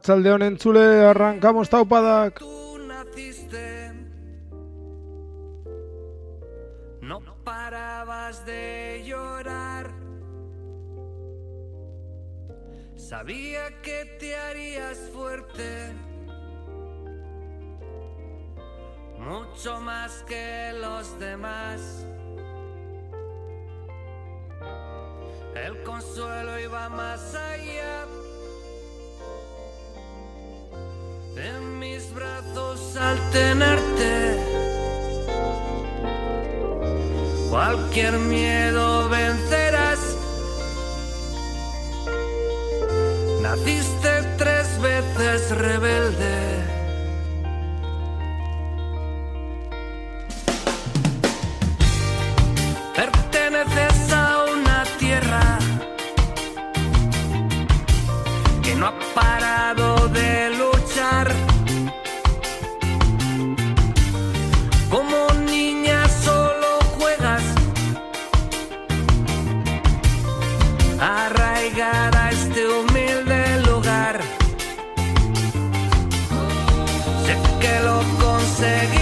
Arratsaldeon entzule, arrancamos taupadak. naciste. No parabas de llorar. Sabía que te harías fuerte. Mucho más que los demás. El consuelo iba más allá. En mis brazos al tenerte, cualquier miedo vencerás. Naciste tres veces rebelde. Perteneces a una tierra que no ha parado de conseguirás.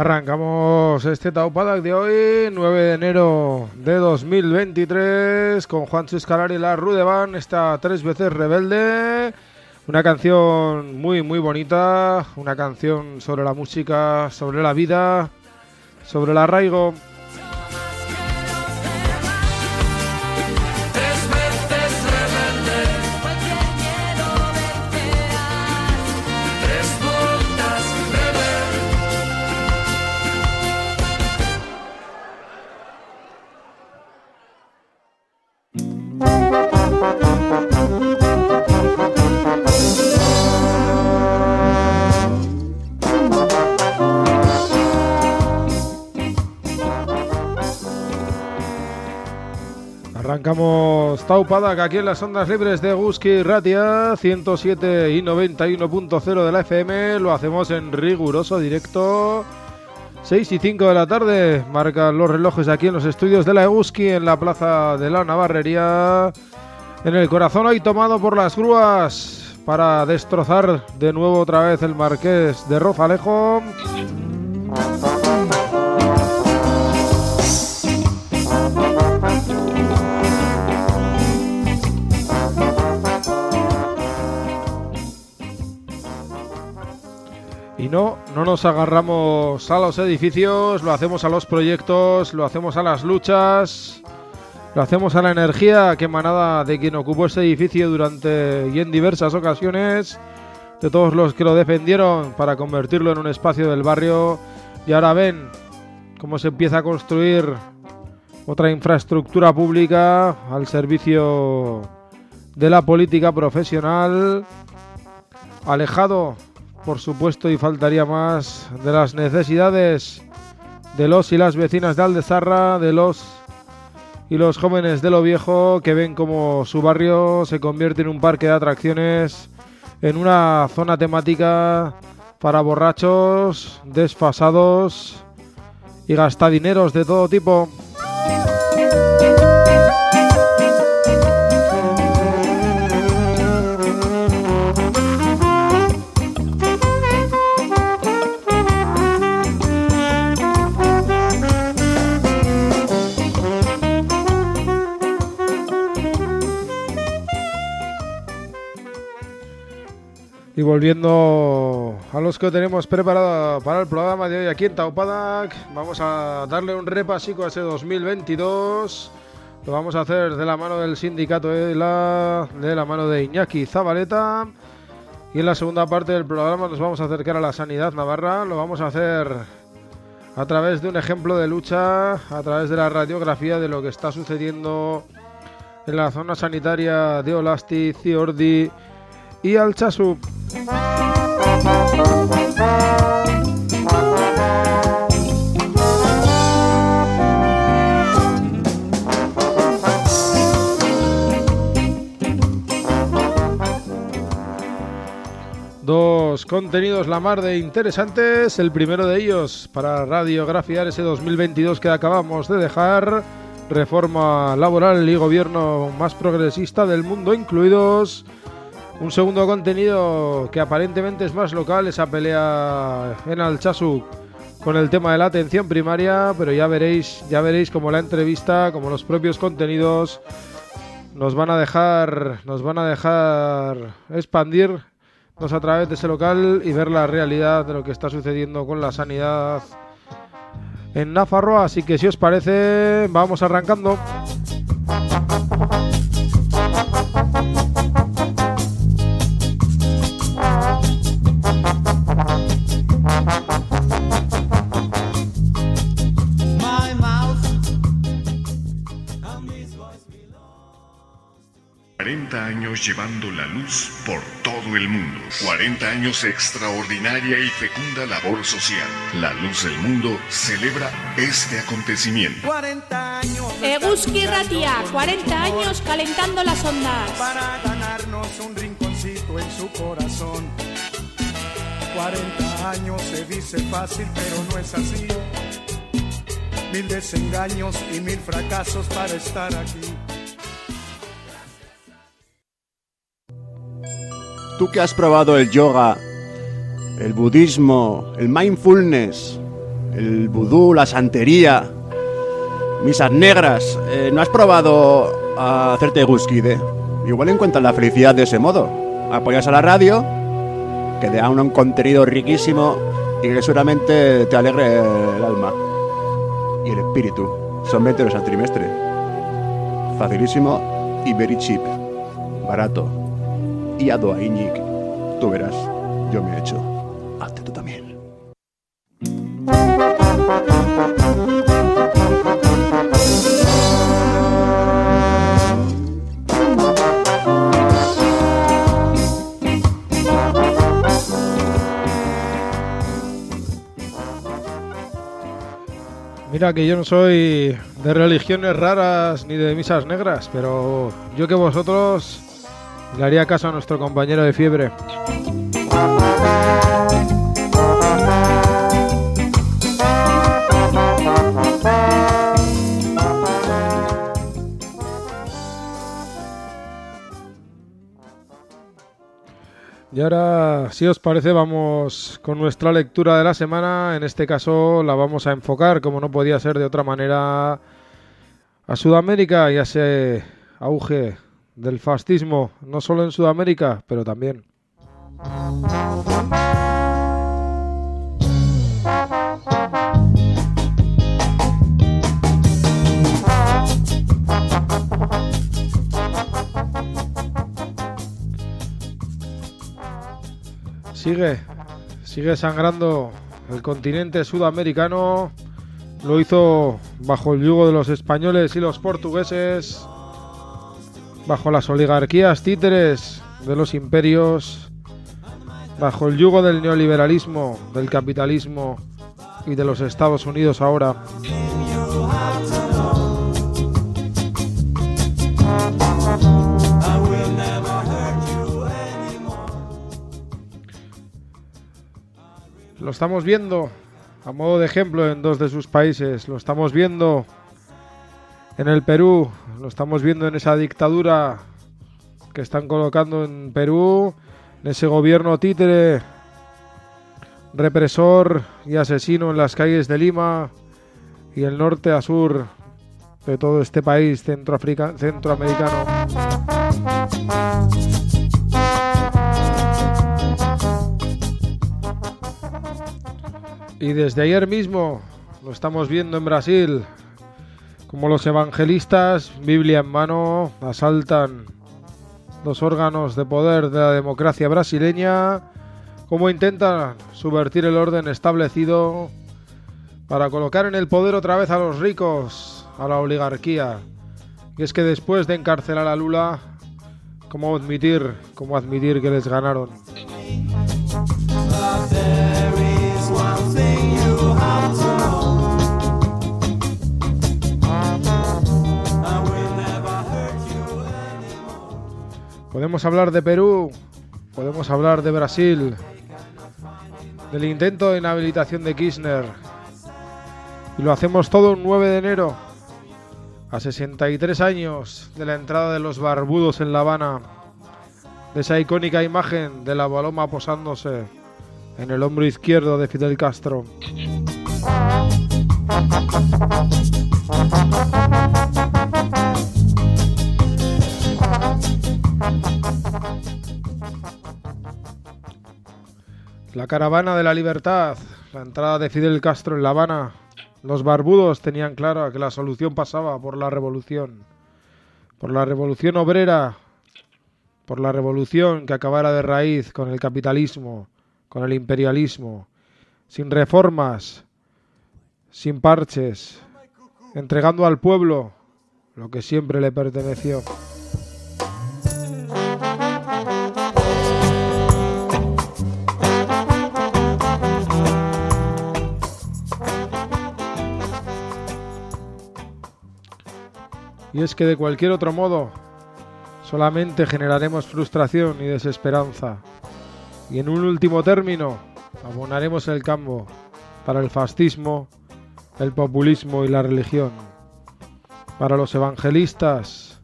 Arrancamos este taupadak de hoy, 9 de enero de 2023, con Juan Escalar y la Rudevan, esta tres veces rebelde. Una canción muy, muy bonita, una canción sobre la música, sobre la vida, sobre el arraigo. Taupadak aquí en las ondas libres de Guski Ratia 107 y 91.0 de la FM. Lo hacemos en riguroso directo. 6 y 5 de la tarde marcan los relojes aquí en los estudios de la Eguski en la plaza de la Navarrería. En el corazón hoy tomado por las grúas para destrozar de nuevo otra vez el Marqués de Rozalejo. No, no nos agarramos a los edificios, lo hacemos a los proyectos, lo hacemos a las luchas, lo hacemos a la energía que emanada de quien ocupó ese edificio durante y en diversas ocasiones, de todos los que lo defendieron para convertirlo en un espacio del barrio. Y ahora ven cómo se empieza a construir otra infraestructura pública al servicio de la política profesional, alejado por supuesto, y faltaría más de las necesidades de los y las vecinas de Aldezarra, de los y los jóvenes de lo viejo que ven como su barrio se convierte en un parque de atracciones, en una zona temática para borrachos, desfasados y gastadineros de todo tipo. Y volviendo a los que tenemos preparado para el programa de hoy aquí en Taupadak, vamos a darle un repasico a ese 2022. Lo vamos a hacer de la mano del sindicato de la, de la mano de Iñaki Zabaleta. Y en la segunda parte del programa nos vamos a acercar a la sanidad navarra. Lo vamos a hacer a través de un ejemplo de lucha, a través de la radiografía de lo que está sucediendo en la zona sanitaria de Olasti, Ciordi y Alchazu. Dos contenidos la mar de interesantes. El primero de ellos para radiografiar ese 2022 que acabamos de dejar. Reforma laboral y gobierno más progresista del mundo incluidos. Un segundo contenido que aparentemente es más local, esa pelea en Alchazu con el tema de la atención primaria, pero ya veréis, ya veréis como la entrevista, como los propios contenidos nos van a dejar, nos van a dejar expandirnos a través de ese local y ver la realidad de lo que está sucediendo con la sanidad en Nafarroa. Así que si os parece, vamos arrancando. Años llevando la luz por todo el mundo. 40 años de extraordinaria y fecunda labor social. La Luz del Mundo celebra este acontecimiento. 40 años Eguski Ratia, 40 años calentando las ondas. para ganarnos un rinconcito en su corazón. 40 años se dice fácil, pero no es así. Mil desengaños y mil fracasos para estar aquí. Tú que has probado el yoga, el budismo, el mindfulness, el vudú, la santería, misas negras, eh, ¿no has probado a hacerte guskide? Igual encuentras la felicidad de ese modo. Apoyas a la radio, que te da un contenido riquísimo y que seguramente te alegre el alma y el espíritu. Son 20 euros al trimestre. Facilísimo y very cheap. Barato y a Iñik. Tú verás, yo me he hecho. Hazte tú también. Mira que yo no soy de religiones raras ni de misas negras, pero yo que vosotros le haría caso a nuestro compañero de fiebre. Y ahora, si os parece, vamos con nuestra lectura de la semana. En este caso la vamos a enfocar, como no podía ser de otra manera, a Sudamérica y a ese auge del fascismo, no solo en Sudamérica, pero también. Sigue, sigue sangrando el continente sudamericano. Lo hizo bajo el yugo de los españoles y los portugueses bajo las oligarquías títeres de los imperios, bajo el yugo del neoliberalismo, del capitalismo y de los Estados Unidos ahora. Lo estamos viendo a modo de ejemplo en dos de sus países. Lo estamos viendo en el Perú. Lo estamos viendo en esa dictadura que están colocando en Perú. En ese gobierno títere, represor y asesino en las calles de Lima y el norte a sur de todo este país centroamericano. Y desde ayer mismo lo estamos viendo en Brasil, como los evangelistas, Biblia en mano, asaltan los órganos de poder de la democracia brasileña, como intentan subvertir el orden establecido para colocar en el poder otra vez a los ricos, a la oligarquía. Y es que después de encarcelar a Lula, ¿cómo admitir, cómo admitir que les ganaron? Podemos hablar de Perú, podemos hablar de Brasil, del intento de inhabilitación de Kirchner. Y lo hacemos todo un 9 de enero, a 63 años de la entrada de los barbudos en La Habana, de esa icónica imagen de la baloma posándose en el hombro izquierdo de Fidel Castro. La caravana de la libertad, la entrada de Fidel Castro en La Habana. Los barbudos tenían claro que la solución pasaba por la revolución, por la revolución obrera, por la revolución que acabara de raíz con el capitalismo, con el imperialismo, sin reformas, sin parches, entregando al pueblo lo que siempre le perteneció. Y es que de cualquier otro modo solamente generaremos frustración y desesperanza. Y en un último término, abonaremos el campo para el fascismo, el populismo y la religión. Para los evangelistas,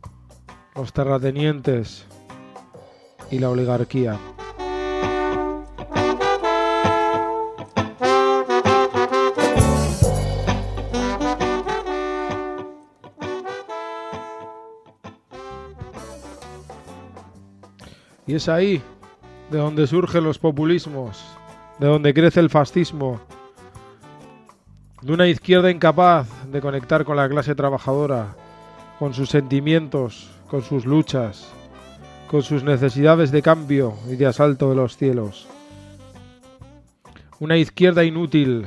los terratenientes y la oligarquía. Es ahí de donde surgen los populismos, de donde crece el fascismo, de una izquierda incapaz de conectar con la clase trabajadora, con sus sentimientos, con sus luchas, con sus necesidades de cambio y de asalto de los cielos. Una izquierda inútil,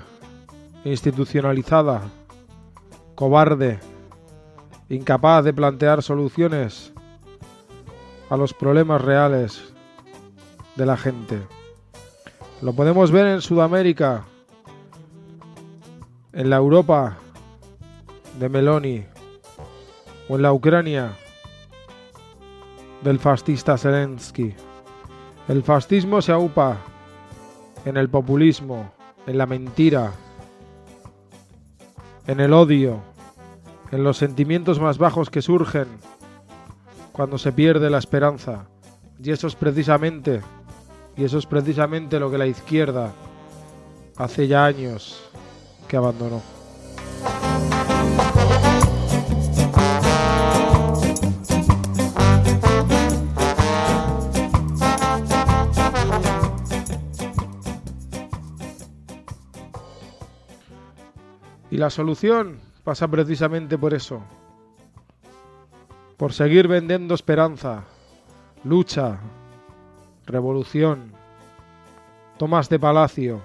institucionalizada, cobarde, incapaz de plantear soluciones a los problemas reales de la gente. Lo podemos ver en Sudamérica, en la Europa de Meloni o en la Ucrania del fascista Zelensky. El fascismo se aupa en el populismo, en la mentira, en el odio, en los sentimientos más bajos que surgen cuando se pierde la esperanza. Y eso es precisamente, y eso es precisamente lo que la izquierda hace ya años que abandonó. Y la solución pasa precisamente por eso, por seguir vendiendo esperanza, lucha, revolución, Tomás de Palacio,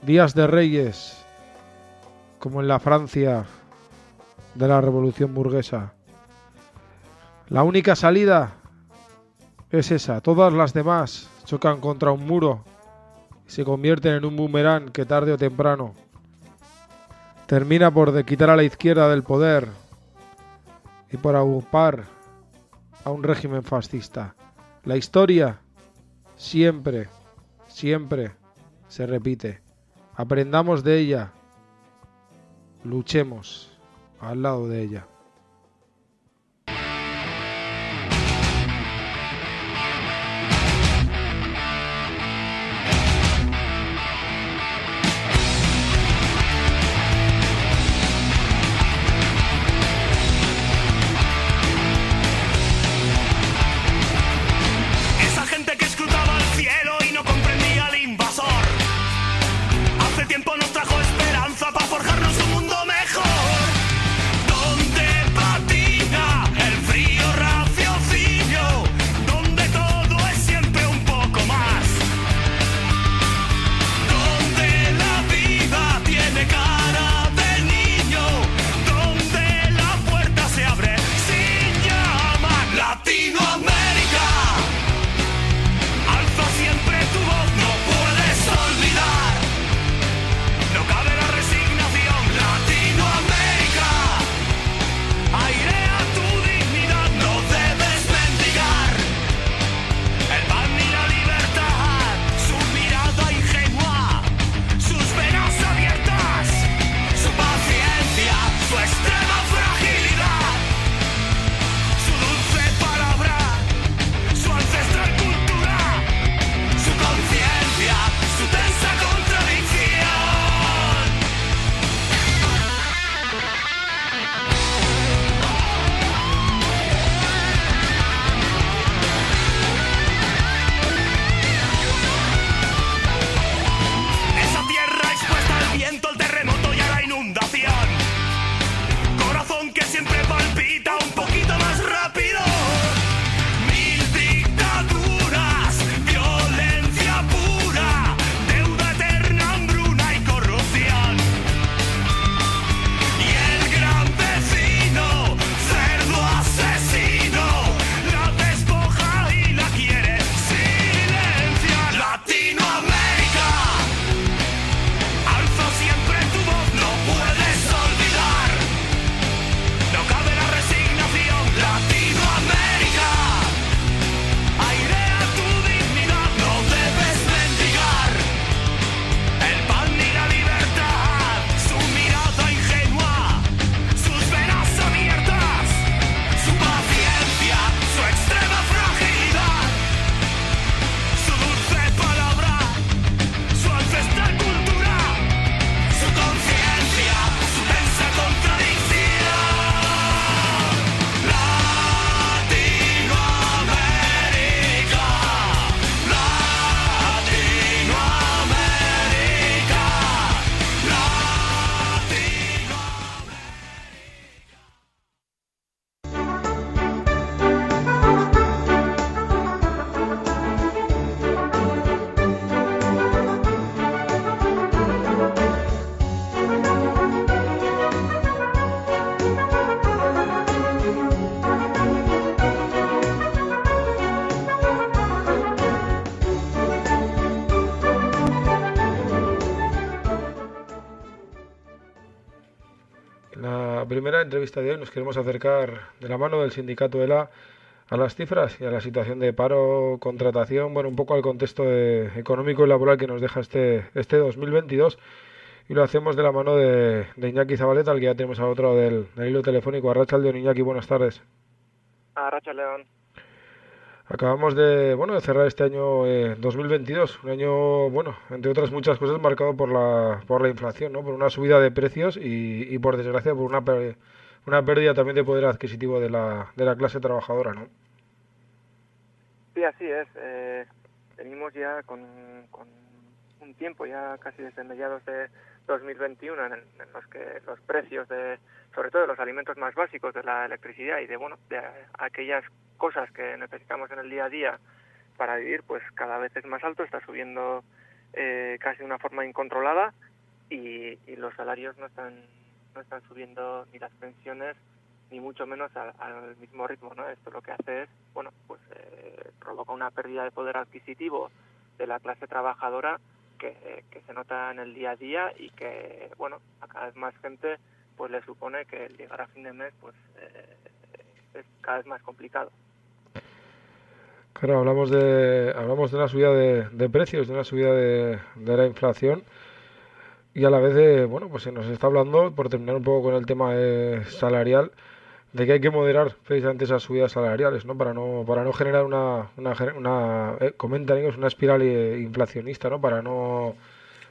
Días de Reyes, como en la Francia de la Revolución Burguesa. La única salida es esa, todas las demás chocan contra un muro y se convierten en un boomerang que tarde o temprano termina por de quitar a la izquierda del poder y por agrupar a un régimen fascista. La historia siempre, siempre se repite. Aprendamos de ella, luchemos al lado de ella. Entrevista de hoy nos queremos acercar de la mano del sindicato ELA a las cifras y a la situación de paro, contratación, bueno, un poco al contexto de- económico y laboral que nos deja este, este 2022 y lo hacemos de la mano de, de Iñaki Zabaleta, al que ya tenemos al otro lado del, del hilo telefónico. Arrachaldeon, Iñaki, buenas tardes. A Racha León. Acabamos de, bueno, de cerrar este año eh, 2022, un año, bueno, entre otras muchas cosas, marcado por la, por la inflación, ¿no? Por una subida de precios y, y por desgracia, por una, una pérdida también de poder adquisitivo de la, de la clase trabajadora, ¿no? Sí, así es. Eh, venimos ya con, con un tiempo, ya casi desde mediados de 2021, en, en los que los precios de, sobre todo de los alimentos más básicos, de la electricidad y de, bueno, de aquellas cosas que necesitamos en el día a día para vivir, pues cada vez es más alto, está subiendo eh, casi de una forma incontrolada y, y los salarios no están no están subiendo ni las pensiones ni mucho menos al, al mismo ritmo, ¿no? Esto lo que hace es, bueno, pues eh, provoca una pérdida de poder adquisitivo de la clase trabajadora que, se nota en el día a día y que, bueno, a cada vez más gente pues le supone que el llegar a fin de mes pues eh, es cada vez más complicado. Claro, hablamos de, hablamos de una subida de, de precios, de una subida de la inflación y a la vez, de, bueno, pues se nos está hablando, por terminar un poco con el tema eh, salarial, de que hay que moderar precisamente esas subidas salariales, ¿no? Para no, para no generar una, una, una eh, comentan ellos, una espiral eh, inflacionista, ¿no? Para no,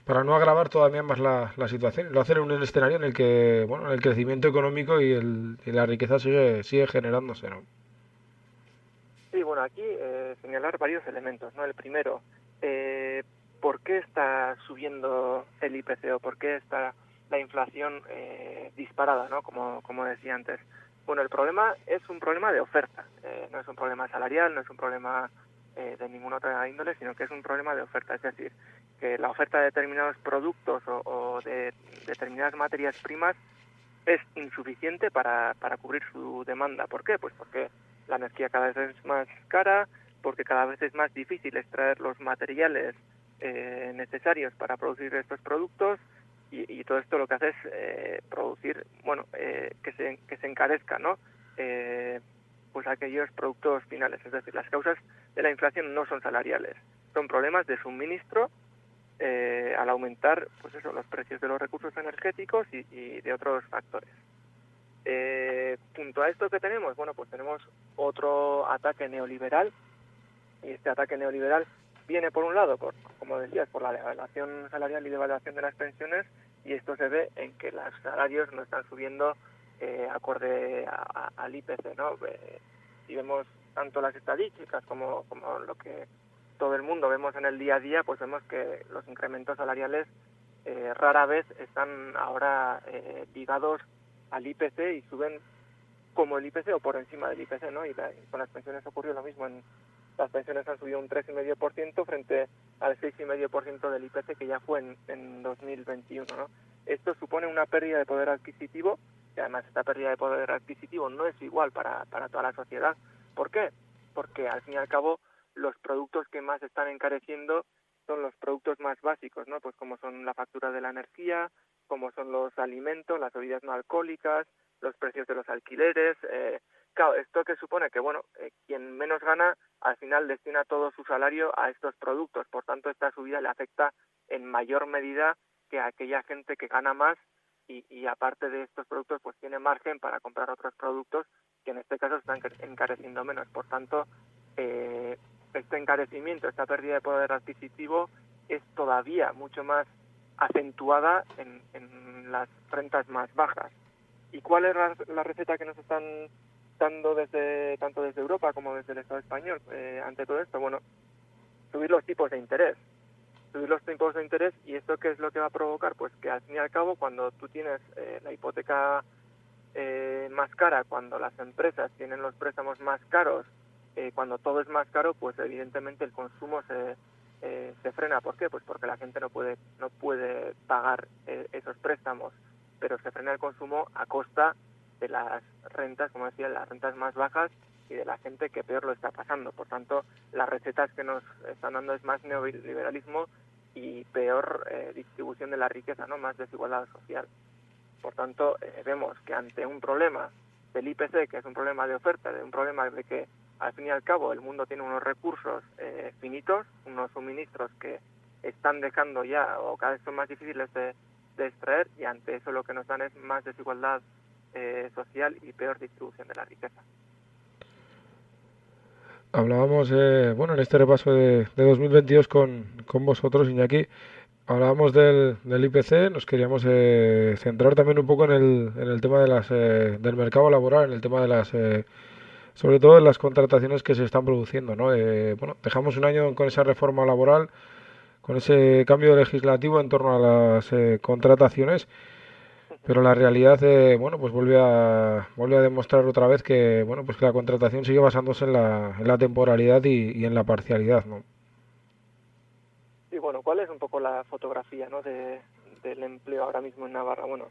para no agravar todavía más la, la situación. Lo hacen en un escenario en el que, bueno, el crecimiento económico y, el, y la riqueza sigue, sigue generándose, ¿no? Sí, bueno, aquí eh, señalar varios elementos, ¿no? El primero, eh, ¿por qué está subiendo el IPC o por qué está la inflación eh, disparada, ¿no? Como, como decía antes. Bueno, el problema es un problema de oferta, eh, no es un problema salarial, no es un problema eh, de ninguna otra índole, sino que es un problema de oferta, es decir, que la oferta de determinados productos o, o de determinadas materias primas es insuficiente para, para cubrir su demanda. ¿Por qué? Pues porque la energía cada vez es más cara, porque cada vez es más difícil extraer los materiales eh, necesarios para producir estos productos y, y todo esto lo que hace es eh, producir, bueno, eh, que, se, que se encarezca, ¿no? Eh, pues aquellos productos finales. Es decir, las causas de la inflación no son salariales, son problemas de suministro eh, al aumentar, pues eso, los precios de los recursos energéticos y, y de otros factores. Eh, junto a esto que tenemos, bueno, pues tenemos otro ataque neoliberal y este ataque neoliberal viene por un lado, por, como decías, por la devaluación salarial y devaluación de las pensiones y esto se ve en que los salarios no están subiendo eh, acorde a- al IPC, ¿no? Eh, si vemos tanto las estadísticas como, como lo que todo el mundo vemos en el día a día, pues vemos que los incrementos salariales eh, rara vez están ahora eh, ligados al IPC y suben como el IPC o por encima del IPC, ¿no? Y, la- con las pensiones ocurrió lo mismo. En, las pensiones han subido un 3,5% frente al 6,5% del IPC que ya fue en, en 2021, ¿no? Esto supone una pérdida de poder adquisitivo y además esta pérdida de poder adquisitivo no es igual para, para toda la sociedad. ¿Por qué? Porque al fin y al cabo los productos que más están encareciendo son los productos más básicos, ¿no? Pues como son la factura de la energía, como son los alimentos, las bebidas no alcohólicas, los precios de los alquileres. Eh, claro, esto que supone que, bueno, eh, quien menos gana al final destina todo su salario a estos productos. Por tanto, esta subida le afecta en mayor medida que a aquella gente que gana más y, aparte de estos productos, pues tiene margen para comprar otros productos que en este caso están encareciendo menos. Por tanto, eh, este encarecimiento, esta pérdida de poder adquisitivo es todavía mucho más acentuada en, las rentas más bajas. ¿Y cuál es la receta que nos están desde tanto desde Europa como desde el Estado español eh, ante todo esto? Bueno, subir los tipos de interés. Subir los tipos de interés y esto qué es lo que va a provocar? Pues que al fin y al cabo cuando tú tienes eh, la hipoteca eh, más cara, cuando las empresas tienen los préstamos más caros, eh, cuando todo es más caro, pues evidentemente el consumo se, eh, se frena. ¿Por qué? Pues porque la gente no puede, no puede pagar eh, esos préstamos, pero se frena el consumo a costa las rentas, como decía, las rentas más bajas y de la gente que peor lo está pasando. Por tanto, las recetas que nos están dando es más neoliberalismo y peor eh, distribución de la riqueza, no más desigualdad social. Por tanto, eh, vemos que ante un problema del IPC, que es un problema de oferta, de un problema de que al fin y al cabo el mundo tiene unos recursos eh, finitos, unos suministros que están dejando ya o cada vez son más difíciles de, de extraer y ante eso lo que nos dan es más desigualdad eh, social y peor distribución de la riqueza. Hablábamos, eh, bueno, en este repaso de, de 2022 con, con vosotros, Iñaki, hablábamos del, IPC, nos queríamos eh, centrar también un poco en el, en el tema de las, eh, del mercado laboral, en el tema de las, eh, sobre todo en las contrataciones que se están produciendo, ¿no? Eh, bueno, dejamos un año con esa reforma laboral, con ese cambio legislativo en torno a las contrataciones, pero la realidad, eh, bueno, pues vuelve a, vuelve a demostrar otra vez que, bueno, pues que la contratación sigue basándose en la, en la temporalidad y, y en la parcialidad, ¿no? Y bueno, ¿cuál es un poco la fotografía ¿no? de, del empleo ahora mismo en Navarra? Bueno,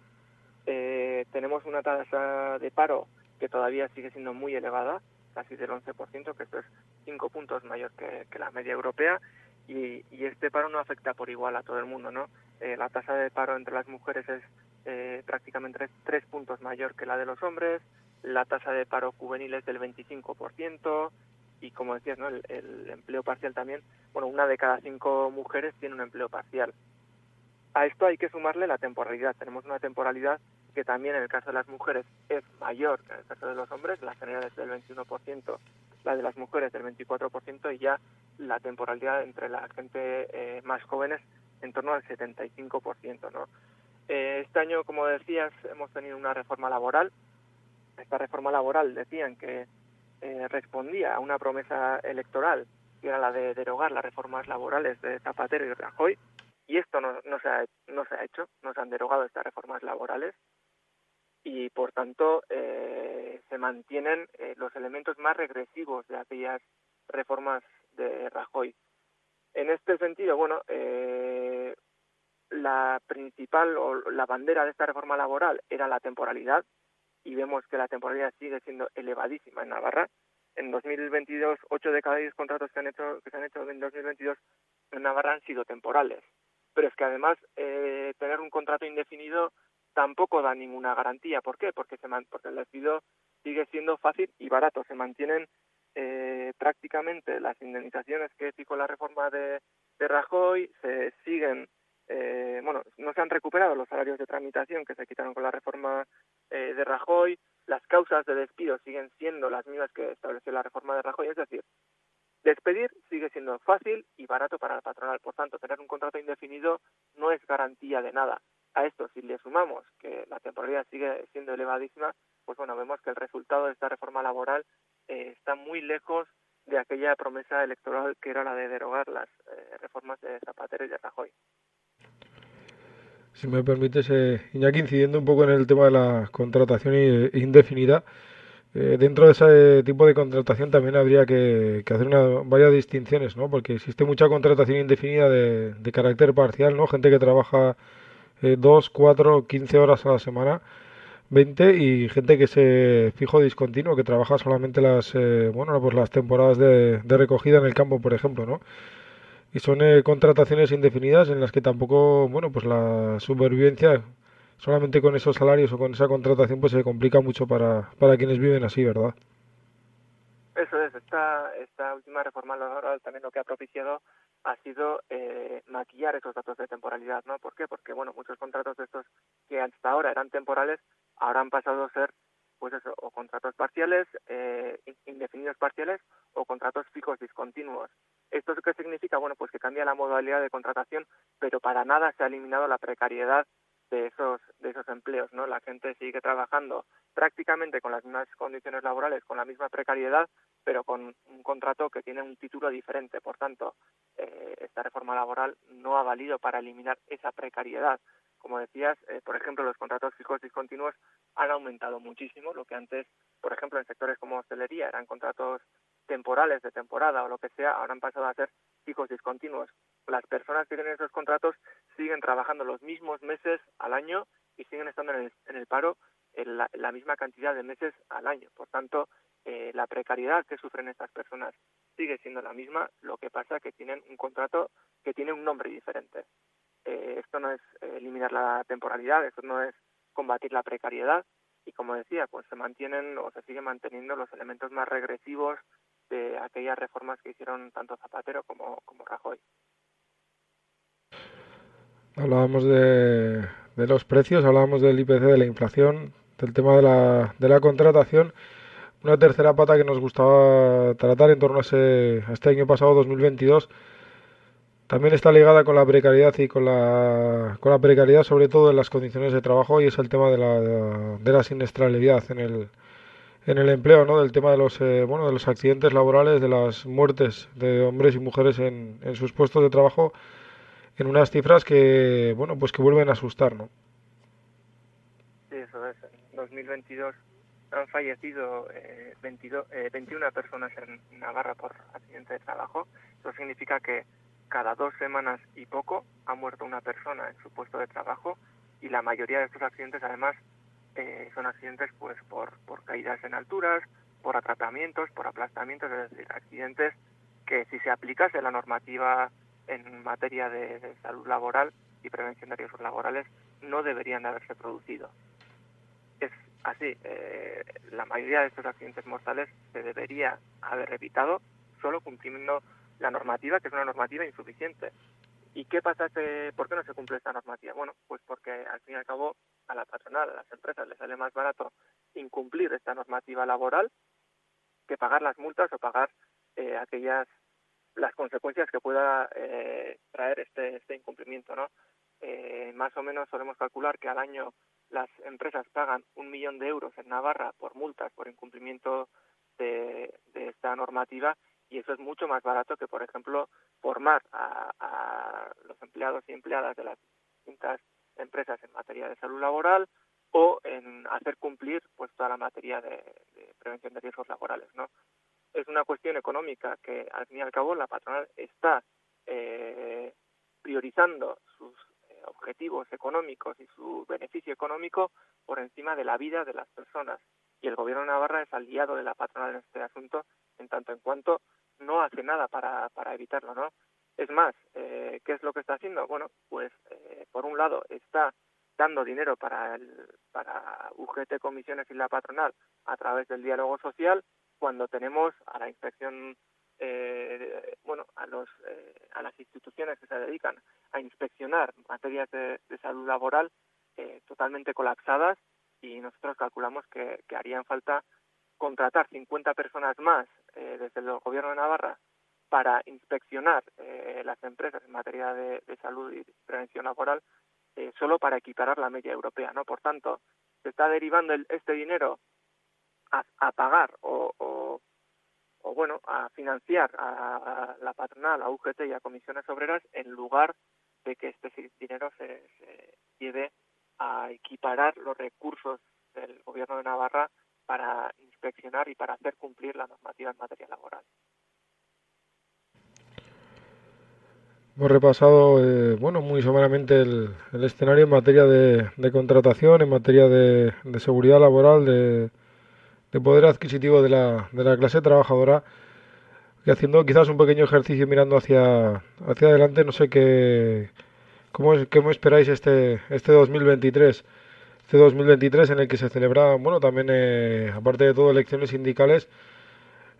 eh, tenemos una tasa de paro que todavía sigue siendo muy elevada, casi del 11%, que esto es cinco puntos mayor que, que la media europea, y, y, este paro no afecta por igual a todo el mundo, ¿no? Eh, la tasa de paro entre las mujeres es eh, prácticamente tres, puntos mayor que la de los hombres, la tasa de paro juvenil es del 25%, y como decías, ¿no? El, el, empleo parcial también, bueno, una de cada cinco mujeres tiene un empleo parcial. A esto hay que sumarle la temporalidad. Tenemos una temporalidad que también en el caso de las mujeres es mayor que en el caso de los hombres, la general es del 21%, la de las mujeres del 24% y ya la temporalidad entre la gente eh, más jóvenes en torno al 75%. ¿no? Eh, este año, como decías, hemos tenido una reforma laboral. Esta reforma laboral decían que eh, respondía a una promesa electoral, que era la de derogar las reformas laborales de Zapatero y Rajoy, y esto no, no, se ha, no se ha hecho, no se han derogado estas reformas laborales y por tanto eh, se mantienen eh, los elementos más regresivos de aquellas reformas de Rajoy. En este sentido, bueno, eh, la principal o la bandera de esta reforma laboral era la temporalidad y vemos que la temporalidad sigue siendo elevadísima en Navarra. En 2022, 8 de cada 10 contratos que, han hecho, que se han hecho en 2022 en Navarra han sido temporales. Pero es que además eh, tener un contrato indefinido tampoco da ninguna garantía. ¿Por qué? Porque, se man, porque el despido sigue siendo fácil y barato. Se mantienen eh, prácticamente las indemnizaciones que fijó la reforma de, de Rajoy, se siguen, eh, bueno, no se han recuperado los salarios de tramitación que se quitaron con la reforma eh, de Rajoy, las causas de despido siguen siendo las mismas que estableció la reforma de Rajoy, es decir, despedir sigue siendo fácil y barato para el patronal. Por tanto, tener un contrato indefinido no es garantía de nada. A esto, si le sumamos que la temporalidad sigue siendo elevadísima, pues bueno, vemos que el resultado de esta reforma laboral eh, está muy lejos de aquella promesa electoral que era la de derogar las eh, reformas de Zapatero y de Rajoy. Si me permites, eh, Iñaki, incidiendo un poco en el tema de la contratación indefinida, eh, dentro de ese tipo de contratación también habría que, hacer una, varias distinciones, ¿no? Porque existe mucha contratación indefinida de, de carácter parcial, ¿no? Gente que trabaja eh, 2, 4, 15 horas a la semana, 20 y gente que se fijo discontinuo, que trabaja solamente las, eh, bueno, pues las temporadas de, de, recogida en el campo, por ejemplo, ¿no? Y son eh, contrataciones indefinidas en las que tampoco, bueno, pues la supervivencia solamente con esos salarios o con esa contratación pues se complica mucho para, para quienes viven así, ¿verdad? Eso es, esta, esta última reforma laboral también lo que ha propiciado ha sido eh, maquillar esos datos de temporalidad, ¿no? ¿Por qué? Porque, bueno, muchos contratos de estos que hasta ahora eran temporales, ahora han pasado a ser, pues eso, o contratos parciales, eh, indefinidos parciales, o contratos fijos discontinuos. ¿Esto qué significa? Bueno, pues que cambia la modalidad de contratación, pero para nada se ha eliminado la precariedad de esos de esos empleos no la gente sigue trabajando prácticamente con las mismas condiciones laborales con la misma precariedad pero con un contrato que tiene un título diferente. Por tanto eh, esta reforma laboral no ha valido para eliminar esa precariedad. Como decías eh, por ejemplo los contratos fijos discontinuos han aumentado muchísimo. Lo que antes por ejemplo en sectores como hostelería eran contratos temporales de temporada o lo que sea ahora han pasado a ser fijos discontinuos las personas que tienen esos contratos siguen trabajando los mismos meses al año y siguen estando en el, en el paro en la, misma cantidad de meses al año. Por tanto, eh, la precariedad que sufren estas personas sigue siendo la misma, lo que pasa es que tienen un contrato que tiene un nombre diferente. Eh, esto no es eh, eliminar la temporalidad, esto no es combatir la precariedad y como decía, pues se mantienen o se siguen manteniendo los elementos más regresivos de aquellas reformas que hicieron tanto Zapatero como, como Rajoy. Hablábamos de, de, los precios, hablábamos del IPC, de la inflación, del tema de la, de la contratación. Una tercera pata que nos gustaba tratar en torno a, ese, a este año pasado, 2022, también está ligada con la precariedad y con la, con la precariedad sobre todo en las condiciones de trabajo y es el tema de la, de la siniestralidad en el, en el empleo, ¿no? Del tema de los, eh, bueno, de los accidentes laborales, de las muertes de hombres y mujeres en, en sus puestos de trabajo en unas cifras que, bueno, pues que vuelven a asustar, ¿no? Sí, eso es. En 2022 han fallecido eh, 22, eh, 21 personas en Navarra por accidente de trabajo. Eso significa que cada dos semanas y poco ha muerto una persona en su puesto de trabajo y la mayoría de estos accidentes además eh, son accidentes pues por, por caídas en alturas, por atrapamientos, por aplastamientos, es decir, accidentes que si se aplicase la normativa en materia de, de salud laboral y prevención de riesgos laborales no deberían de haberse producido. Es así, eh, la mayoría de estos accidentes mortales se debería haber evitado solo cumpliendo la normativa, que es una normativa insuficiente. ¿Y qué pasa? Que, ¿Por qué no se cumple esta normativa? Bueno, pues porque al fin y al cabo a la patronal, a las empresas les sale más barato incumplir esta normativa laboral que pagar las multas o pagar eh, aquellas las consecuencias que pueda eh, traer este, este incumplimiento, ¿no? Eh, más o menos solemos calcular que al año las empresas pagan un millón de euros en Navarra por multas por incumplimiento de, de esta normativa y eso es mucho más barato que, por ejemplo, formar a, a los empleados y empleadas de las distintas empresas en materia de salud laboral o en hacer cumplir pues toda la materia de, prevención de riesgos laborales, ¿no? Es una cuestión económica que al fin y al cabo la patronal está eh, priorizando sus eh, objetivos económicos y su beneficio económico por encima de la vida de las personas. Y el gobierno de Navarra es aliado de la patronal en este asunto en tanto en cuanto no hace nada para, para evitarlo, ¿no? Es más, eh, ¿qué es lo que está haciendo? Bueno, pues eh, por un lado está dando dinero para el, para UGT Comisiones y la patronal a través del diálogo social cuando tenemos a la inspección eh, bueno a los eh, a las instituciones que se dedican a inspeccionar materias de, salud laboral eh, totalmente colapsadas y nosotros calculamos que, que harían falta contratar 50 personas más eh, desde el gobierno de Navarra para inspeccionar eh, las empresas en materia de, salud y prevención laboral eh, solo para equiparar la media europea, ¿no? Por tanto, se está derivando el, este dinero a, a pagar o, o, o, bueno, a financiar a, a, la patronal, a UGT y a comisiones obreras en lugar de que este dinero se, se lleve a equiparar los recursos del gobierno de Navarra para inspeccionar y para hacer cumplir la normativa en materia laboral. Hemos repasado, eh, bueno, muy someramente el, el, escenario en materia de, de contratación, en materia de, de seguridad laboral, de, de, poder adquisitivo de la, de la clase trabajadora, y haciendo quizás un pequeño ejercicio mirando hacia, hacia adelante, no sé qué, cómo, cómo esperáis este, este 2023 este 2023 en el que se celebra, bueno, también eh, aparte de todo elecciones sindicales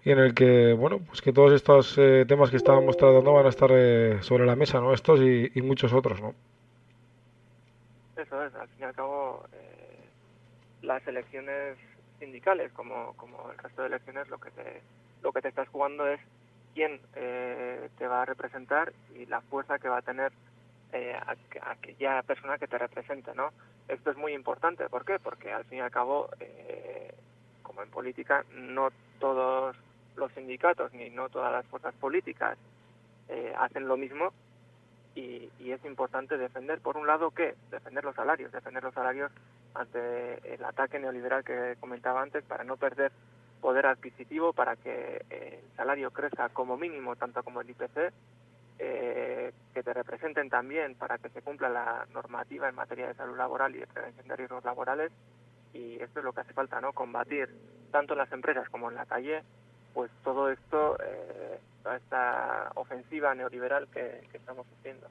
y en el que, bueno, pues que todos estos eh, temas que estábamos tratando van a estar eh, sobre la mesa, ¿no? Estos y, muchos otros, ¿no? Eso es, al fin y al cabo, eh, las elecciones sindicales, como, como el resto de elecciones, lo que te, lo que te estás jugando es quién eh, te va a representar y la fuerza que va a tener eh, aquella persona que te represente, ¿no? Esto es muy importante, ¿por qué? Porque al fin y al cabo, eh, como en política, no todos los sindicatos ni no todas las fuerzas políticas eh, hacen lo mismo y, y, es importante defender, por un lado, ¿qué? Defender los salarios, defender los salarios ante el ataque neoliberal que comentaba antes para no perder poder adquisitivo, para que el salario crezca como mínimo, tanto como el IPC, eh, que te representen también para que se cumpla la normativa en materia de salud laboral y de prevención de riesgos laborales y esto es lo que hace falta, ¿no? Combatir tanto en las empresas como en la calle, pues todo esto, eh, toda esta ofensiva neoliberal que, estamos haciendo.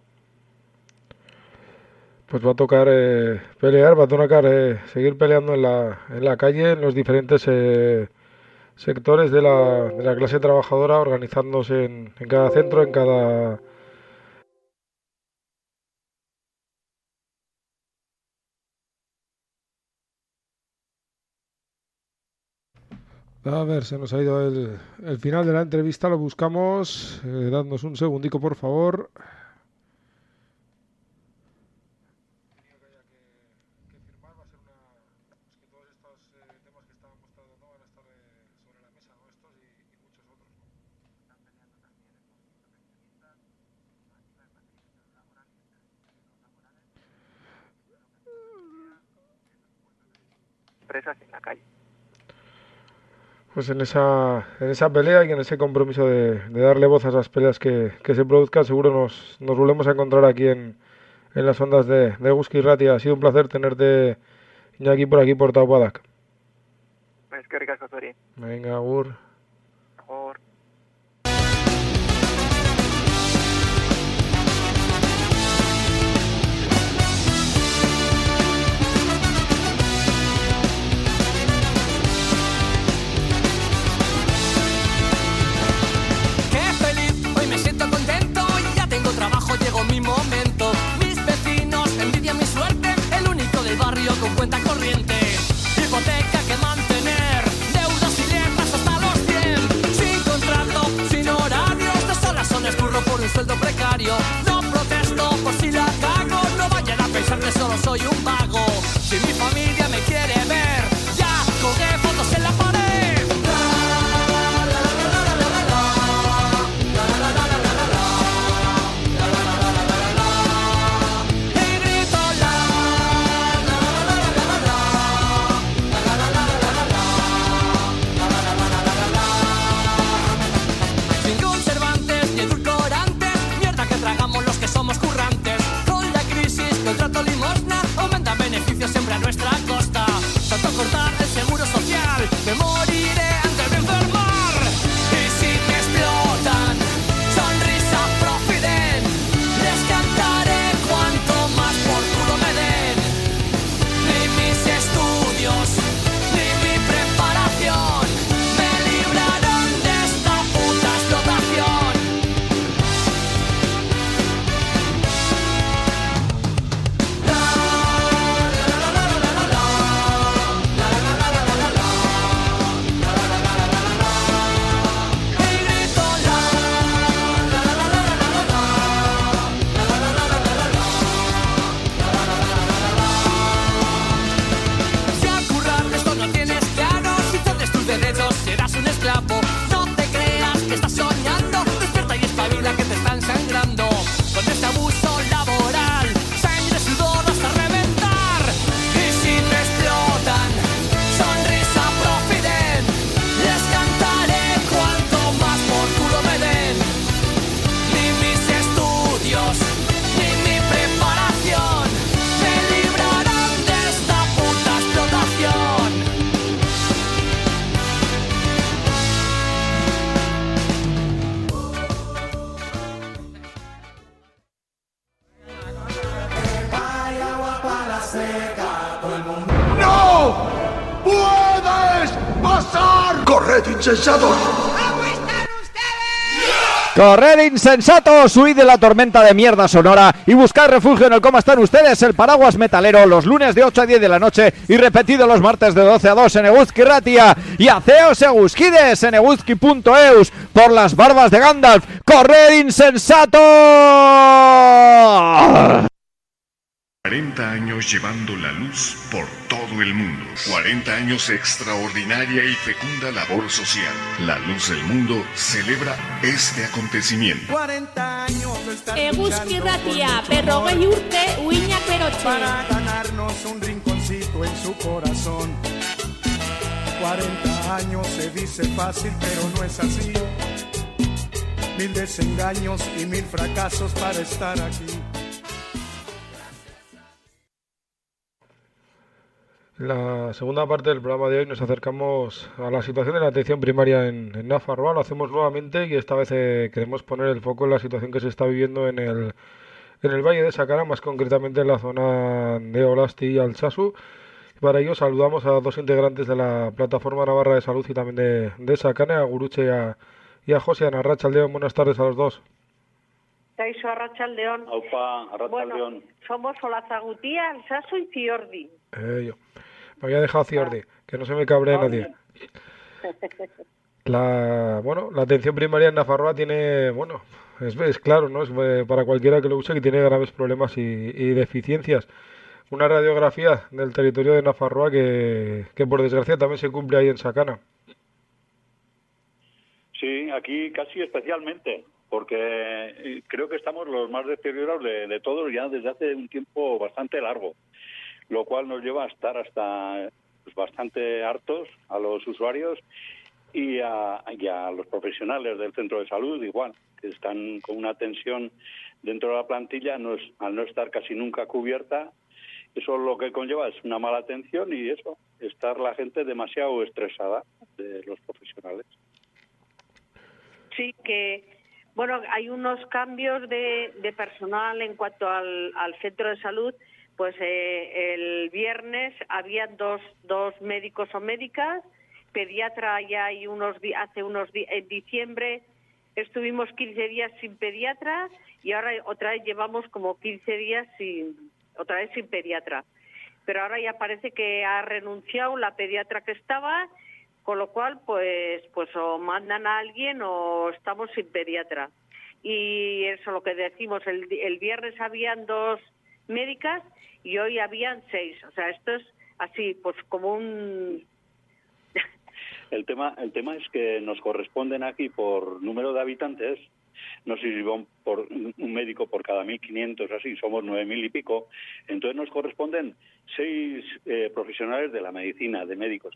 Pues va a tocar eh, pelear, va a tocar eh, seguir peleando en la, en la calle, en los diferentes eh, sectores de la, de la clase trabajadora organizándose en cada centro, en cada A ver, se nos ha ido el, el final de la entrevista, lo buscamos. Eh, dadnos un segundico, por favor. empresas en la calle. Pues en esa, en esa pelea y en ese compromiso de, de darle voz a esas peleas que, que se produzcan, seguro nos, nos volvemos a encontrar aquí en, en las ondas de, de Guski Ratia. Ha sido un placer tenerte Iñaki por aquí por Taupadak. Es que Zuri. Venga, Agur. Mi momento. Mis vecinos envidian mi suerte, el único del barrio con cuenta corriente. Hipoteca que mantener, deudas y letras hasta los 100. Sin contrato, sin horarios, dos horas son escurro por un sueldo precario. No protesto por si la cago, no vayan a pensar que solo soy un vago. Si mi familia me quiere insensatos! Corred insensatos, huid de la tormenta de mierda sonora y buscad refugio en el cómo están ustedes, el paraguas metalero, los lunes de 8 a 10 de la noche y repetido los martes de 12 a 2 en Eguzki Ratia y haceos eguzquides en eguzki.eus por las barbas de Gandalf. Corred insensatos. 40 años llevando la luz por todo el mundo. 40 años de extraordinaria y fecunda labor social. La luz del mundo celebra este acontecimiento. 40 años de estar Eguzki Ratia, berrogei urte, uinak berotxe. Para ganarnos un rinconcito en su corazón 40 años se dice fácil pero no es así Mil desengaños y mil fracasos para estar aquí la segunda parte del programa de hoy nos acercamos a la situación de la atención primaria en, en Nafarroa. Lo hacemos nuevamente y esta vez eh, queremos poner el foco en la situación que se está viviendo en el, en el Valle de Sacara, más concretamente en la zona de Olasti y Alsasu. Para ello saludamos a dos integrantes de la Plataforma Navarra de Salud y también de, de a Guruche y a, y a José Anarrachaldeón. Buenas tardes a los dos. Kaixo Arratsaldeon. Aupa, Arratsaldeon. Bueno, somos Olazagutía, Alsaso y Ciordi. Eh, yo. Me había dejado Ciordi, que no se me cabre nadie. La, bueno, la atención primaria en Nafarroa tiene, bueno, es, es claro, ¿no? Es eh, para cualquiera que lo use que tiene graves problemas y, y deficiencias. Una radiografía del territorio de Nafarroa que, que por desgracia también se cumple ahí en Sacana. Sí, aquí casi especialmente, porque eh, creo que estamos los más deteriorados de, de todos ya desde hace un tiempo bastante largo, lo cual nos lleva a estar hasta pues, bastante hartos a los usuarios y a, y a los profesionales del centro de salud igual, que están con una tensión dentro de la plantilla, no es- al no estar casi nunca cubierta, eso lo que conlleva es una mala atención y eso, estar la gente demasiado estresada de los profesionales. Sí, que, bueno, hay unos cambios de, de personal en cuanto al, al centro de salud. Pues eh, el viernes había dos, dos médicos o médicas, pediatra ya hay unos hace unos días, en diciembre estuvimos 15 días sin pediatra y ahora otra vez llevamos como 15 días sin, otra vez sin pediatra. Pero ahora ya parece que ha renunciado la pediatra que estaba con lo cual pues pues o mandan a alguien o estamos sin pediatra y eso lo que decimos el, el viernes habían dos médicas y hoy habían seis o sea esto es así pues como un El tema, el tema es que nos corresponden aquí por número de habitantes, no sé si van por un médico por cada 1.500, así, somos 9.000 y pico, entonces nos corresponden seis eh, profesionales de la medicina, de médicos,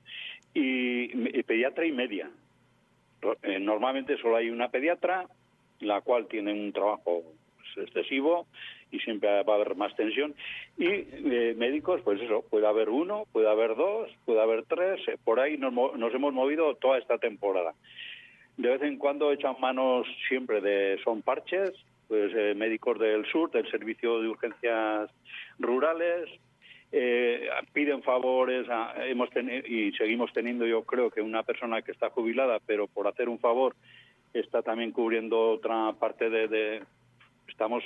y, pediatra y media. Eh, normalmente solo hay una pediatra, la cual tiene un trabajo excesivo y siempre va a haber más tensión. Y eh, médicos, pues eso, puede haber uno, puede haber dos, puede haber tres, eh, por ahí nos, nos hemos movido toda esta temporada. De vez en cuando echan manos siempre de, son parches, pues eh, médicos del sur, del Servicio de Urgencias Rurales, eh, piden favores, hemos teni- y seguimos teniendo yo creo que una persona que está jubilada, pero por hacer un favor está también cubriendo otra parte de- estamos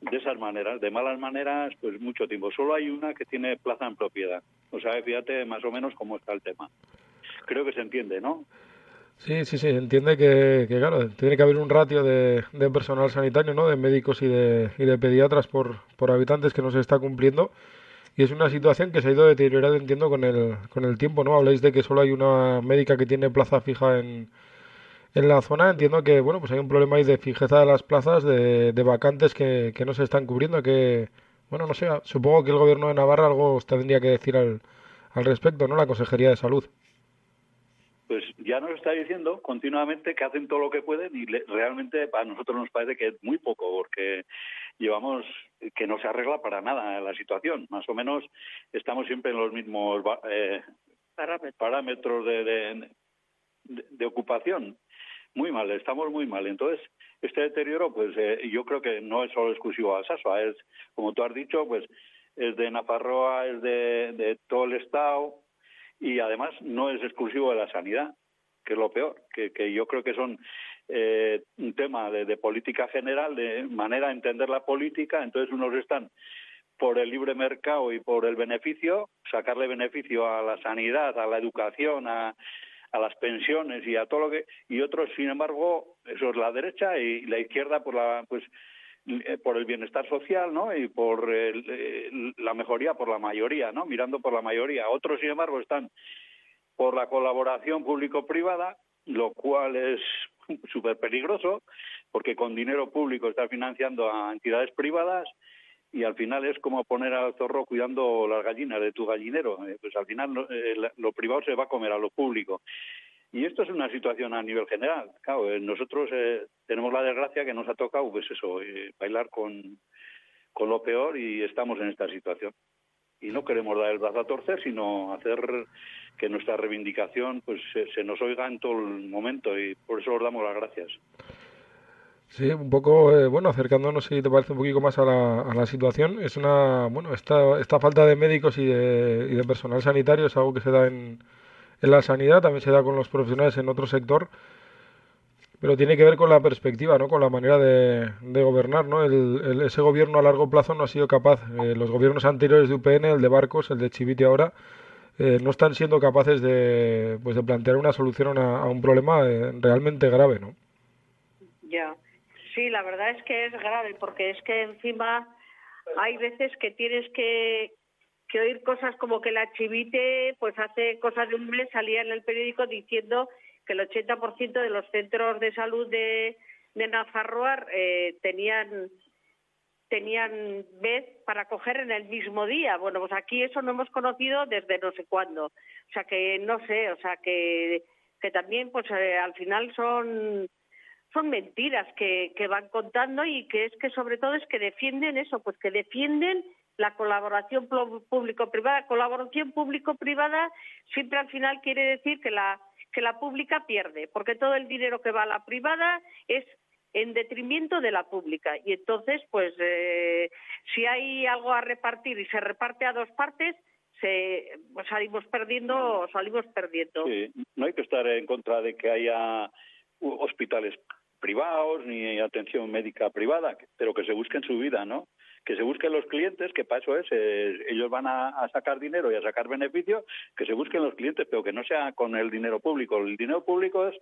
de esas maneras, de malas maneras, pues mucho tiempo. Solo hay una que tiene plaza en propiedad. O sea, fíjate más o menos cómo está el tema. Creo que se entiende, ¿no? Sí, sí, sí, entiende que, claro, tiene que haber un ratio de, de personal sanitario, ¿no? De médicos y de, y de pediatras por, por habitantes que no se está cumpliendo. Y es una situación que se ha ido deteriorando, entiendo, con el, con el tiempo, ¿no? Habláis de que solo hay una médica que tiene plaza fija en, en la zona. Entiendo que, bueno, pues hay un problema ahí de fijeza de las plazas, de, de vacantes que, que no se están cubriendo, que, bueno, no sé, supongo que el gobierno de Navarra algo tendría que decir al, al respecto, ¿no? La Consejería de Salud. Pues ya nos está diciendo continuamente que hacen todo lo que pueden y le- realmente a nosotros nos parece que es muy poco porque llevamos que no se arregla para nada la situación. Más o menos estamos siempre en los mismos eh, parámetros de, de- de- ocupación. Muy mal, estamos muy mal. Entonces, este deterioro, pues eh, yo creo que no es solo exclusivo a Sasua, es, como tú has dicho, pues es de Nafarroa, es de, de todo el Estado y además no es exclusivo de la sanidad, que es lo peor, que, que yo creo que son eh, un tema de, de política general, de manera de entender la política, entonces unos están por el libre mercado y por el beneficio, sacarle beneficio a la sanidad, a la educación, a, a las pensiones y a todo lo que y otros sin embargo eso es la derecha y la izquierda por la pues eh, por el bienestar social no y por el- el- la mejoría por la mayoría no mirando por la mayoría. Otros sin embargo están por la colaboración público-privada lo cual es súper peligroso porque con dinero público está financiando a entidades privadas y al final es como poner al zorro cuidando las gallinas de tu gallinero. Eh, Pues al final lo, eh, lo privado se va a comer a lo público. Y esto es una situación a nivel general. Claro, eh, nosotros eh, tenemos la desgracia que nos ha tocado, pues eso, bailar con, con lo peor y estamos en esta situación. Y no queremos dar el brazo a torcer, sino hacer que nuestra reivindicación pues se, se nos oiga en todo el momento y por eso os damos las gracias. Sí, un poco, eh, bueno, acercándonos, si te parece, un poquito más a la, a la situación, es una, bueno, esta, esta falta de médicos y de, personal sanitario es algo que se da en, la sanidad, también se da con los profesionales en otro sector, pero tiene que ver con la perspectiva, ¿no? Con la manera de, gobernar, ¿no? El, ese gobierno a largo plazo no ha sido capaz, eh, los gobiernos anteriores de UPN, el de Barcos, el de Chivite ahora, eh, no están siendo capaces de, pues, de plantear una solución a, a un problema eh, realmente grave, ¿no? Ya. Sí, la verdad es que es grave porque es que encima hay veces que tienes que, oír cosas como que la chivite, pues hace cosas de un salía en el periódico diciendo que el 80% de los centros de salud de, de Nafarroa eh, tenían tenían vez para coger en el mismo día. Bueno, pues aquí eso no hemos conocido desde no sé cuándo. O sea que no sé, o sea que que también pues eh, al final son son mentiras que, van contando y que es que sobre todo es que defienden eso, pues que defienden la colaboración público-privada. Colaboración público-privada siempre al final quiere decir que la que la pública pierde, porque todo el dinero que va a la privada es en detrimento de la pública. Y entonces, pues, eh, si hay algo a repartir y se reparte a dos partes, se, pues salimos perdiendo, salimos perdiendo. Sí, no hay que estar en contra de que haya u- hospitales privados ni atención médica privada, pero que se busquen su vida, ¿no? Que se busquen los clientes, que para eso es, eh, ellos van a, sacar dinero y a sacar beneficio, que se busquen los clientes, pero que no sea con el dinero público. El dinero público es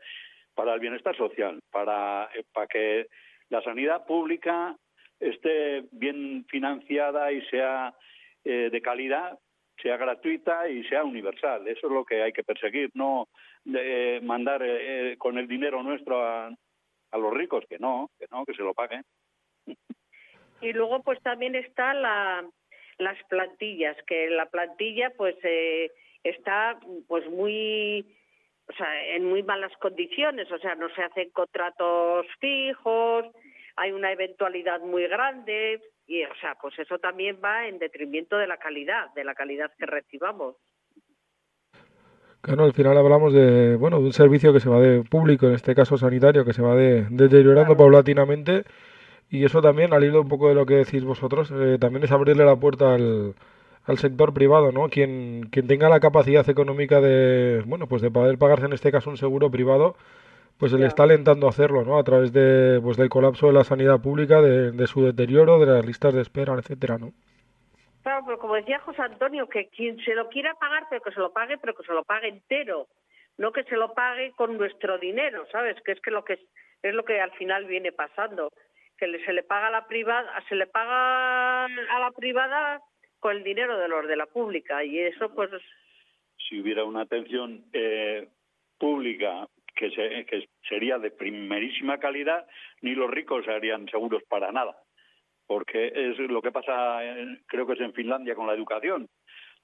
para el bienestar social, para, eh, para que la sanidad pública esté bien financiada y sea eh, de calidad, sea gratuita y sea universal. Eso es lo que hay que perseguir, no de, eh, mandar eh, con el dinero nuestro a, a los ricos, que no, que no, que se lo paguen. Y luego pues también está la, las plantillas, que la plantilla pues eh, está pues muy o sea, en muy malas condiciones, o sea, no se hacen contratos fijos, hay una eventualidad muy grande y o sea, pues eso también va en detrimento de la calidad, de la calidad que recibamos. Claro, al final hablamos de, bueno, de un servicio que se va de público, en este caso sanitario, que se va de, deteriorando paulatinamente y eso también, al hilo un poco de lo que decís vosotros, eh, también es abrirle la puerta al, al sector privado, ¿no? Quien, quien tenga la capacidad económica de, bueno, pues de poder pagarse en este caso un seguro privado, pues se le está alentando a hacerlo, ¿no? A través de, pues del colapso de la sanidad pública, de, de su deterioro, de las listas de espera, etcétera, ¿no? Claro, pero como decía José Antonio, que quien se lo quiera pagar, pero que se lo pague, pero que se lo pague entero, no que se lo pague con nuestro dinero, ¿sabes? Que es que lo que es, lo que al final viene pasando, que se le paga a la privada, se le paga a la privada con el dinero de los de la pública y eso pues Si hubiera una atención eh, pública que, se- que sería de primerísima calidad, ni los ricos harían seguros para nada. Porque es lo que pasa, en- creo que es en Finlandia con la educación.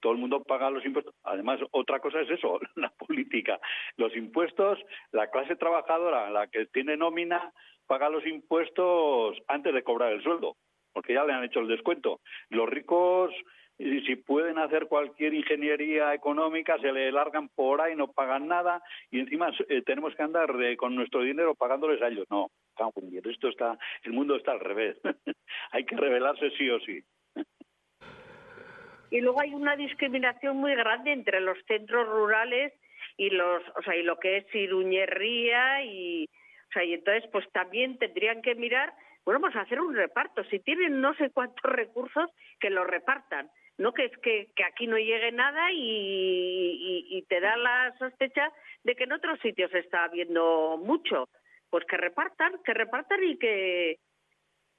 Todo el mundo paga los impuestos. Además, otra cosa es eso, la política. Los impuestos, la clase trabajadora, la que tiene nómina, paga los impuestos antes de cobrar el sueldo, porque ya le han hecho el descuento. Los ricos, si pueden hacer cualquier ingeniería económica, se le largan por ahí, no pagan nada, y encima eh, tenemos que andar eh, con nuestro dinero pagándoles a ellos. No, esto está, el mundo está al revés. Hay que rebelarse sí o sí. y luego hay una discriminación muy grande entre los centros rurales y los, o sea, y lo que es Iruñería y, o sea, y entonces pues también tendrían que mirar, bueno, pues hacer un reparto. Si tienen no sé cuántos recursos, que los repartan. No que es que, que aquí no llegue nada y, y, y te da la sospecha de que en otros sitios está habiendo mucho. Pues que repartan, que repartan y que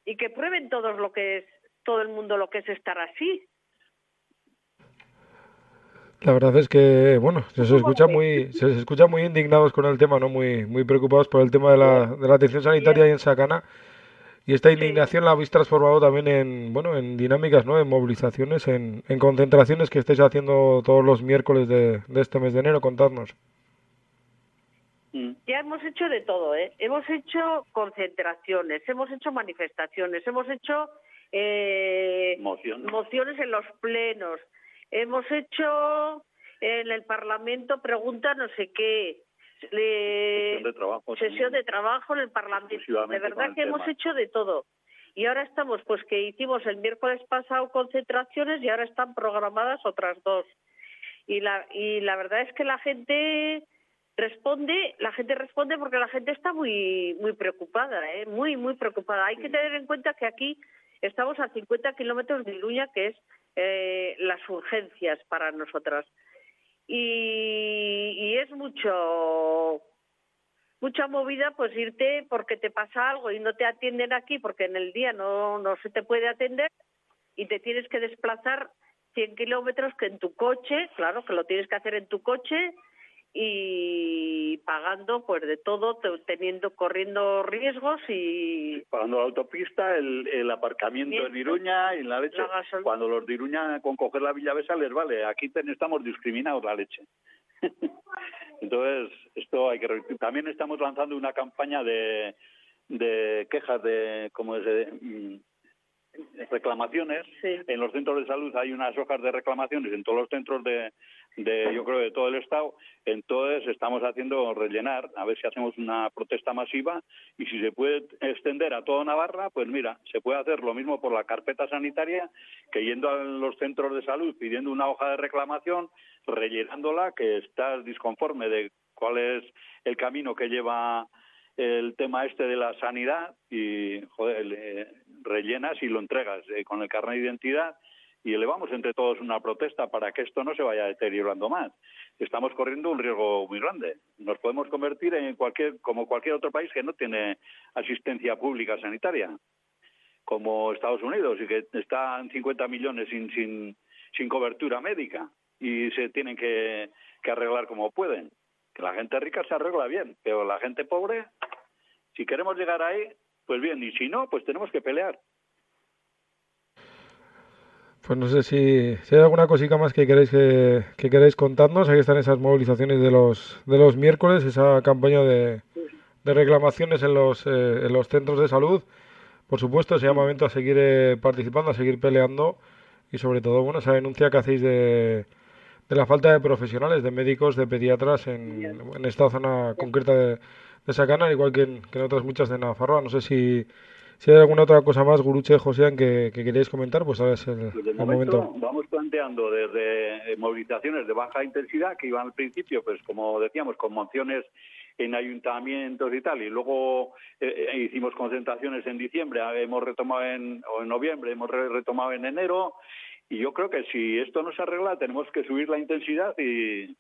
y que prueben todos lo que es todo el mundo lo que es estar así. La verdad es que, bueno, se os escucha muy, se os escucha muy indignados con el tema, ¿no? Muy, muy preocupados por el tema de la, de la atención sanitaria ahí en Sacana. Y esta indignación la habéis transformado también en, bueno, en dinámicas, ¿no? En movilizaciones, en, en concentraciones que estáis haciendo todos los miércoles de, de este mes de enero. Contadnos. Ya hemos hecho de todo, ¿eh? Hemos hecho concentraciones, hemos hecho manifestaciones, hemos hecho eh, Mociones. mociones en los plenos, hemos hecho en el Parlamento preguntas no sé qué, le- Sesión de trabajo sesión de trabajo en el Parlamento. De verdad que hemos hecho de todo. Y ahora estamos, pues que hicimos el miércoles pasado concentraciones y ahora están programadas otras dos. Y la, y la verdad es que la gente responde, la gente responde porque la gente está muy muy preocupada, ¿eh? muy muy preocupada. Hay que tener en cuenta que aquí estamos a 50 kilómetros de Iruña, que es eh, las urgencias para nosotras. Y, y es mucho mucha movida pues irte porque te pasa algo y no te atienden aquí porque en el día no, no se te puede atender y te tienes que desplazar 100 kilómetros que en tu coche, claro que lo tienes que hacer en tu coche y pagando pues de todo, te- teniendo, corriendo riesgos y Pagando la autopista, el, el aparcamiento en Iruña y la leche. La Cuando los de Iruña con coger la Villavesa les vale. Aquí ten- estamos discriminados la leche. Entonces, esto hay que. También estamos lanzando una campaña de, de quejas de, como es, de, reclamaciones. En los centros de salud hay unas hojas de reclamaciones en todos los centros de, de, yo creo, de todo el Estado. Entonces estamos haciendo rellenar, a ver si hacemos una protesta masiva y si se puede extender a toda Navarra, pues mira, se puede hacer lo mismo por la carpeta sanitaria que yendo a los centros de salud pidiendo una hoja de reclamación, rellenándola, que estás disconforme de cuál es el camino que lleva el tema este de la sanidad y joder, le rellenas y lo entregas eh, con el carnet de identidad y elevamos entre todos una protesta para que esto no se vaya deteriorando más. Estamos corriendo un riesgo muy grande. Nos podemos convertir en cualquier, como cualquier otro país que no tiene asistencia pública sanitaria, como Estados Unidos, y que están 50 millones sin, sin, sin cobertura médica y se tienen que arreglar como pueden. La gente rica se arregla bien, pero la gente pobre, si queremos llegar ahí, pues bien, y si no, pues tenemos que pelear. Pues no sé si, si hay alguna cosita más que queréis que, que queréis contarnos. Ahí están esas movilizaciones de los de los miércoles, esa campaña de, de reclamaciones en los eh, en los centros de salud. Por supuesto, ese llamamiento a seguir eh, participando, a seguir peleando y sobre todo, bueno, esa denuncia que hacéis de, de la falta de profesionales, de médicos, de pediatras en, en esta zona concreta de, de Sacana, igual que en, que en otras muchas de Navarra. No sé si, si hay alguna otra cosa más, Guruche, José, que, que queréis comentar, pues ahora es el, Pues el momento momento. vamos planteando desde eh, movilizaciones de baja intensidad que iban al principio, pues como decíamos, con mociones en ayuntamientos y tal, y luego eh, eh, hicimos concentraciones en diciembre, hemos retomado en, o en noviembre, hemos re- retomado en enero, y yo creo que si esto no se arregla tenemos que subir la intensidad y,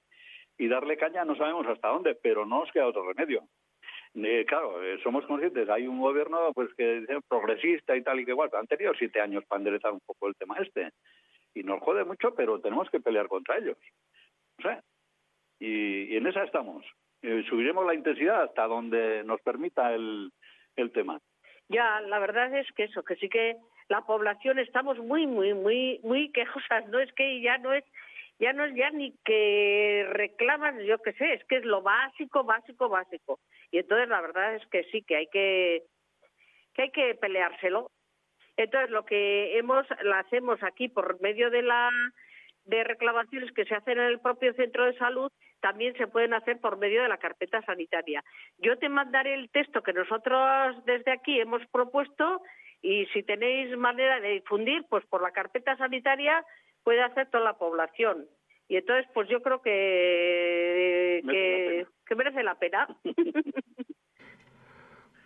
darle caña, no sabemos hasta dónde, pero no nos queda otro remedio. Eh, claro, eh, somos conscientes, hay un gobierno pues que dice progresista y tal y que igual, han tenido siete años para enderezar un poco el tema este y nos jode mucho, pero tenemos que pelear contra ellos. O sea, y, y en esa estamos. Eh, subiremos la intensidad hasta donde nos permita el, el tema. Ya, la verdad es que eso, que sí que la población estamos muy, muy, muy, muy quejosas. No es que ya no es, ya no es ya ni que reclaman, yo qué sé, es que es lo básico, básico, básico. Y entonces la verdad es que sí, que hay que, que hay que peleárselo. Entonces lo que hemos, la hacemos aquí por medio de la de reclamaciones que se hacen en el propio centro de salud también se pueden hacer por medio de la carpeta sanitaria. Yo te mandaré el texto que nosotros desde aquí hemos propuesto y si tenéis manera de difundir, pues por la carpeta sanitaria puede hacer toda la población. Y entonces, pues yo creo que, que, que merece la pena.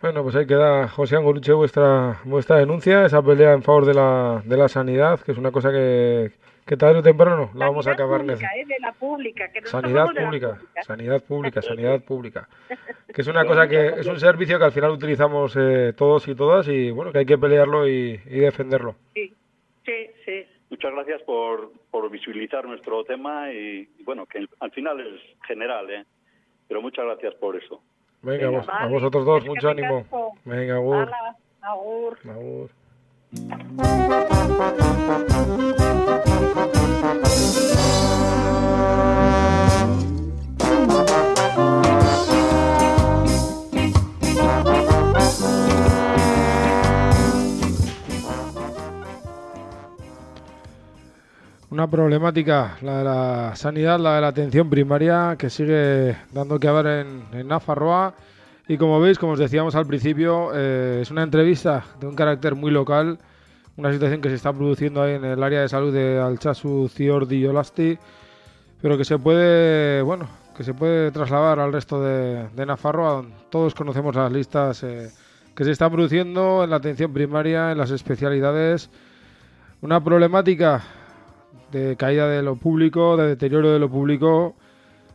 Bueno, pues ahí queda, José Angoruche, vuestra, vuestra denuncia, esa pelea en favor de la, de la sanidad, que es una cosa que, que tarde o temprano la vamos a acabar pública, ¿eh? de la pública, que Sanidad somos de la pública, sanidad pública, sanidad pública. Que es una cosa que es un servicio que al final utilizamos eh, todos y todas y bueno, que hay que pelearlo y, y defenderlo. Sí, sí, sí. Muchas gracias por, por visibilizar nuestro tema y, y bueno, que al final es general, ¿eh? Pero muchas gracias por eso. Venga, Venga, vos- a vale. vosotros dos, Es mucho ánimo. Venga, agur. Hala, agur. Agur. Una problemática, la de la sanidad, la de la atención primaria, que sigue dando que hablar en, en Nafarroa. Y como veis, como os decíamos al principio, eh, es una entrevista de un carácter muy local, una situación que se está produciendo ahí en el área de salud de Alchazu, Ciordi y Olasti, pero que se puede, bueno, que se puede trasladar al resto de, de Nafarroa. Todos conocemos las listas eh, que se están produciendo en la atención primaria, en las especialidades. Una problemática de caída de lo público, de deterioro de lo público,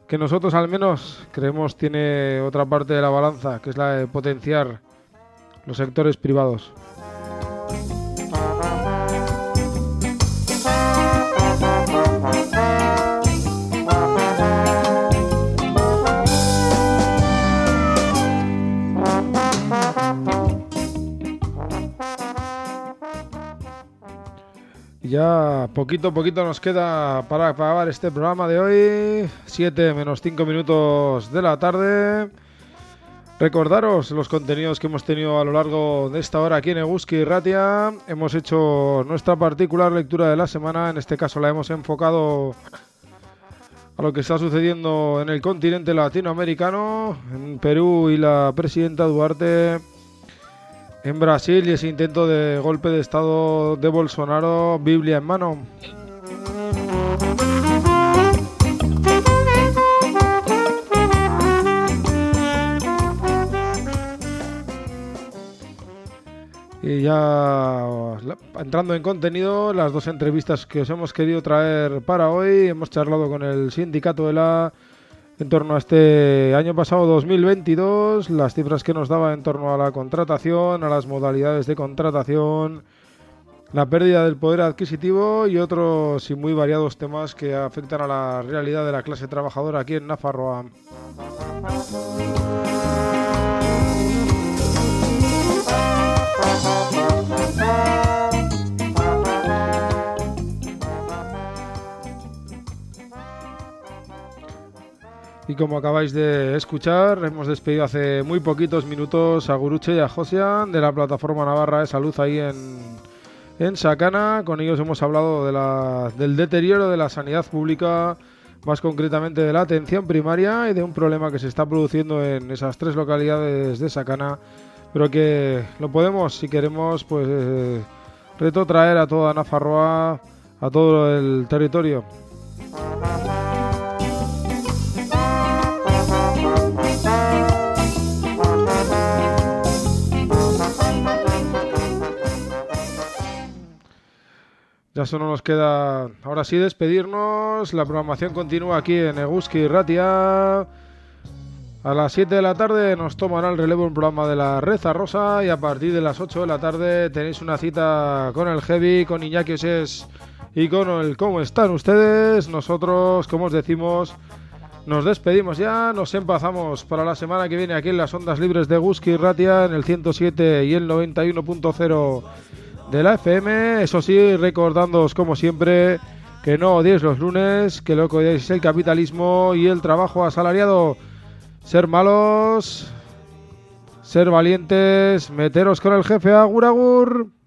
que nosotros al menos creemos tiene otra parte de la balanza, que es la de potenciar los sectores privados. Ya poquito a poquito nos queda para acabar este programa de hoy. 7 menos 5 minutos de la tarde. Recordaros los contenidos que hemos tenido a lo largo de esta hora aquí en Eguski Ratia. Hemos hecho nuestra particular lectura de la semana. En este caso la hemos enfocado a lo que está sucediendo en el continente latinoamericano, en Perú y la presidenta Duarte en Brasil y ese intento de golpe de Estado de Bolsonaro, Biblia en mano. Y ya entrando en contenido, las dos entrevistas que os hemos querido traer para hoy, hemos charlado con el sindicato de la en torno a este año pasado 2022, las cifras que nos daba en torno a la contratación, a las modalidades de contratación, la pérdida del poder adquisitivo y otros y muy variados temas que afectan a la realidad de la clase trabajadora aquí en Nafarroa. Y como acabáis de escuchar, hemos despedido hace muy poquitos minutos a Guruche y a Josian de la plataforma Navarra de Salud ahí en, en Sacana. Con ellos hemos hablado de la, del deterioro de la sanidad pública, más concretamente de la atención primaria y de un problema que se está produciendo en esas tres localidades de Sacana, pero que lo podemos, si queremos, pues eh, retrotraer a toda Nafarroa, a todo el territorio. Ya solo nos queda ahora sí despedirnos. La programación continúa aquí en Eguski Ratia. A las 7 de la tarde nos tomará el relevo un programa de la Reza Rosa y a partir de las 8 de la tarde tenéis una cita con el Heavy, con Iñaki Oses y con el ¿Cómo están ustedes? Nosotros, como os decimos, nos despedimos ya, nos empazamos para la semana que viene aquí en las ondas libres de Guski Ratia en el 107 y el 91.0 de la FM. Eso sí, recordándoos como siempre que no odiéis los lunes, que lo que odiáis es el capitalismo y el trabajo asalariado. Ser malos, ser valientes, meteros con el jefe, agur agur.